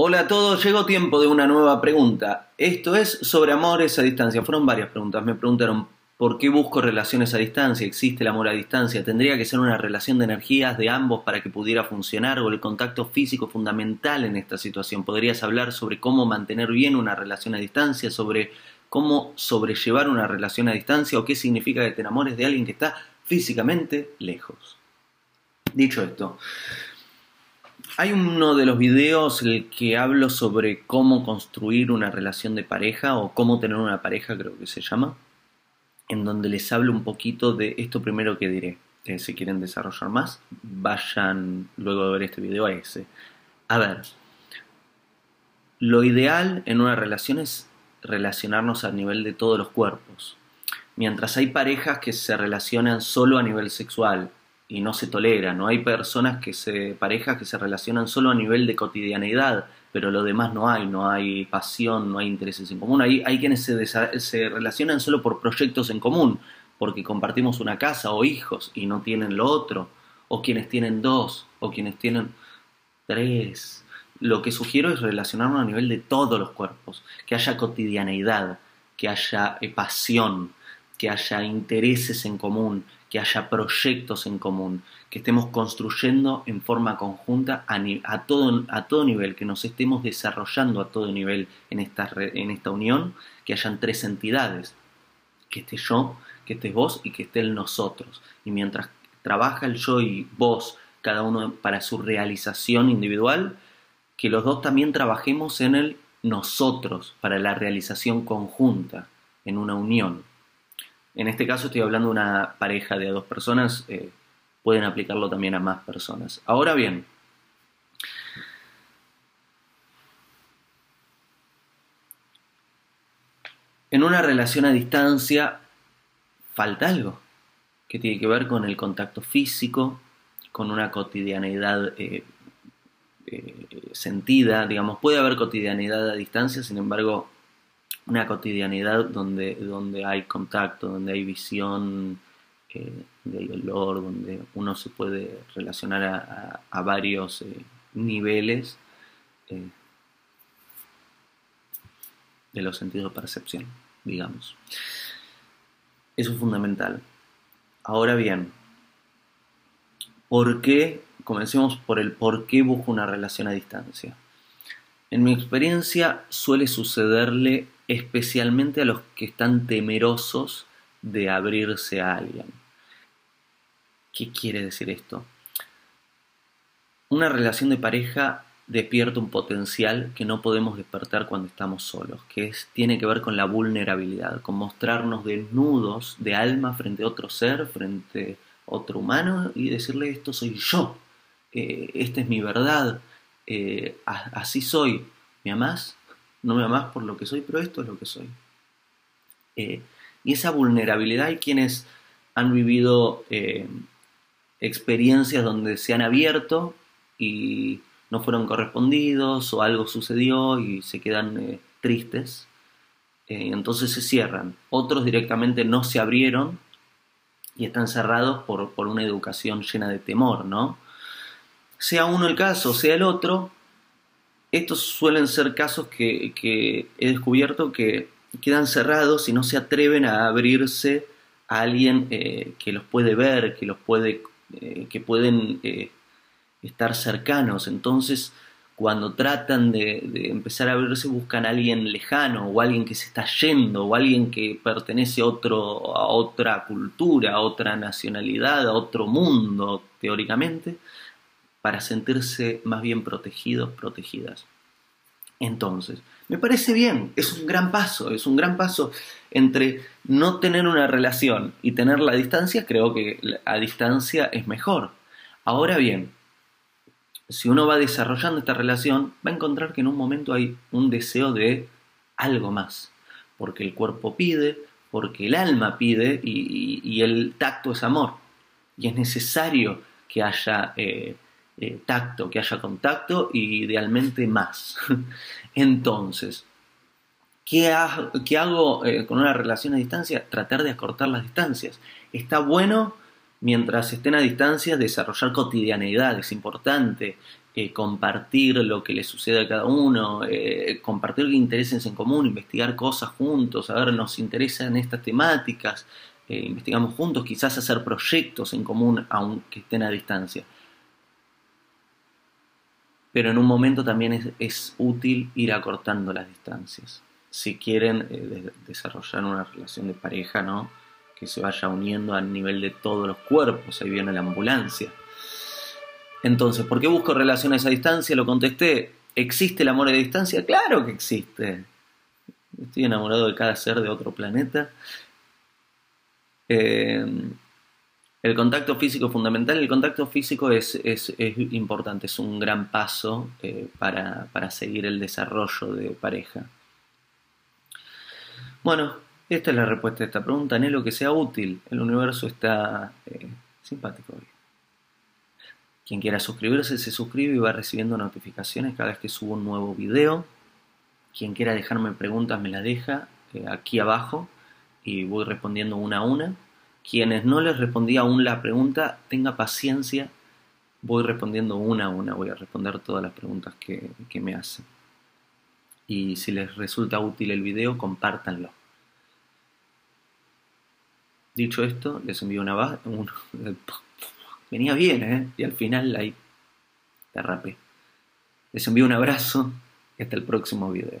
Hola a todos, llegó tiempo de una nueva pregunta. Esto es sobre amores a distancia. Fueron varias preguntas. Me preguntaron por qué busco relaciones a distancia, existe el amor a distancia, tendría que ser una relación de energías de ambos para que pudiera funcionar o el contacto físico fundamental en esta situación. Podrías hablar sobre cómo mantener bien una relación a distancia, sobre cómo sobrellevar una relación a distancia o qué significa que te enamores de alguien que está físicamente lejos. Dicho esto, hay uno de los videos en el que hablo sobre cómo construir una relación de pareja o cómo tener una pareja, creo que se llama, en donde les hablo un poquito de esto primero que diré. Que si quieren desarrollar más, vayan luego de ver este video a ese. A ver, lo ideal en una relación es relacionarnos a nivel de todos los cuerpos. Mientras hay parejas que se relacionan solo a nivel sexual y no se tolera, ¿no? Hay personas que se, parejas que se relacionan solo a nivel de cotidianeidad, pero lo demás no hay, no hay pasión, no hay intereses en común. Hay, hay quienes se, se relacionan solo por proyectos en común, porque compartimos una casa o hijos y no tienen lo otro, o quienes tienen dos, o quienes tienen tres. Lo que sugiero es relacionarnos a nivel de todos los cuerpos, que haya cotidianeidad, que haya eh, pasión, que haya intereses en común, que haya proyectos en común, que estemos construyendo en forma conjunta a, todo, a todo nivel, que nos estemos desarrollando a todo nivel en esta, en esta unión, que hayan tres entidades, que esté yo, que estés vos y que esté el nosotros. Y mientras trabaja el yo y vos, cada uno para su realización individual, que los dos también trabajemos en el nosotros para la realización conjunta, en una unión. En este caso estoy hablando de una pareja de dos personas, eh, pueden aplicarlo también a más personas. Ahora bien, en una relación a distancia falta algo que tiene que ver con el contacto físico, con una cotidianeidad eh, eh, sentida, digamos, puede haber cotidianidad a distancia, sin embargo, una cotidianidad donde, donde hay contacto, donde hay visión eh, del olor, donde uno se puede relacionar a, varios eh, niveles eh, de los sentidos de percepción, digamos. Eso es fundamental. Ahora bien, ¿por qué? Comencemos por el por qué busco una relación a distancia. En mi experiencia suele sucederle especialmente a los que están temerosos de abrirse a alguien. ¿Qué quiere decir esto? Una relación de pareja despierta un potencial que no podemos despertar cuando estamos solos, que es, tiene que ver con la vulnerabilidad, con mostrarnos desnudos de alma frente a otro ser, frente a otro humano y decirle esto soy yo, eh, esta es mi verdad, eh, así soy, ¿me amás? No me amas por lo que soy, pero esto es lo que soy. Eh, y esa vulnerabilidad hay quienes han vivido eh, experiencias donde se han abierto y no fueron correspondidos o algo sucedió y se quedan eh, tristes. entonces se cierran. Otros directamente no se abrieron y están cerrados por, por una educación llena de temor, ¿no? Sea uno el caso, sea el otro, estos suelen ser casos que, he descubierto que quedan cerrados y no se atreven a abrirse a alguien eh, que los puede ver, que los puede, eh, que pueden eh, estar cercanos. Entonces, cuando tratan de, de, empezar a abrirse, buscan a alguien lejano, o alguien que se está yendo, o alguien que pertenece a, otro, a otra cultura, a otra nacionalidad, a otro mundo, teóricamente, para sentirse más bien protegidos, protegidas. Entonces, me parece bien, es un gran paso, es un gran paso entre no tener una relación y tener la distancia, creo que a distancia es mejor. Ahora bien, si uno va desarrollando esta relación, va a encontrar que en un momento hay un deseo de algo más, porque el cuerpo pide, porque el alma pide y, el tacto es amor. Y es necesario que haya eh, eh, tacto, que haya contacto y idealmente más. Entonces, ¿qué, hago eh, con una relación a distancia? Tratar de acortar las distancias. Está bueno mientras estén a distancia desarrollar cotidianeidad, es importante. eh, compartir lo que le sucede a cada uno, eh, compartir intereses en común, investigar cosas juntos, a ver, nos interesan estas temáticas, investigamos juntos, quizás hacer proyectos en común aunque estén a distancia. Pero en un momento también es, útil ir acortando las distancias. Si quieren desarrollar una relación de pareja, ¿no? Que se vaya uniendo a nivel de todos los cuerpos, ahí viene la ambulancia entonces, ¿por qué busco relaciones a distancia? Lo contesté. ¿Existe el amor a distancia? Claro que existe. Estoy enamorado de cada ser de otro planeta. Eh, el contacto físico es fundamental. El contacto físico es, importante, es un gran paso eh, para, seguir el desarrollo de pareja. Bueno, esta es la respuesta a esta pregunta. Anhelo que sea útil. El universo está eh, simpático hoy. Quien quiera suscribirse se suscribe y va recibiendo notificaciones cada vez que subo un nuevo video. Quien quiera dejarme preguntas me la deja eh, aquí abajo y voy respondiendo una a una. Quienes no les respondí aún la pregunta, tenga paciencia, voy respondiendo una a una, voy a responder todas las preguntas que, me hacen. Y si les resulta útil el video, compártanlo. Dicho esto, les envío una, un, Venía bien, ¿eh? Y al final ahí derrapé. Les envío un abrazo y hasta el próximo video.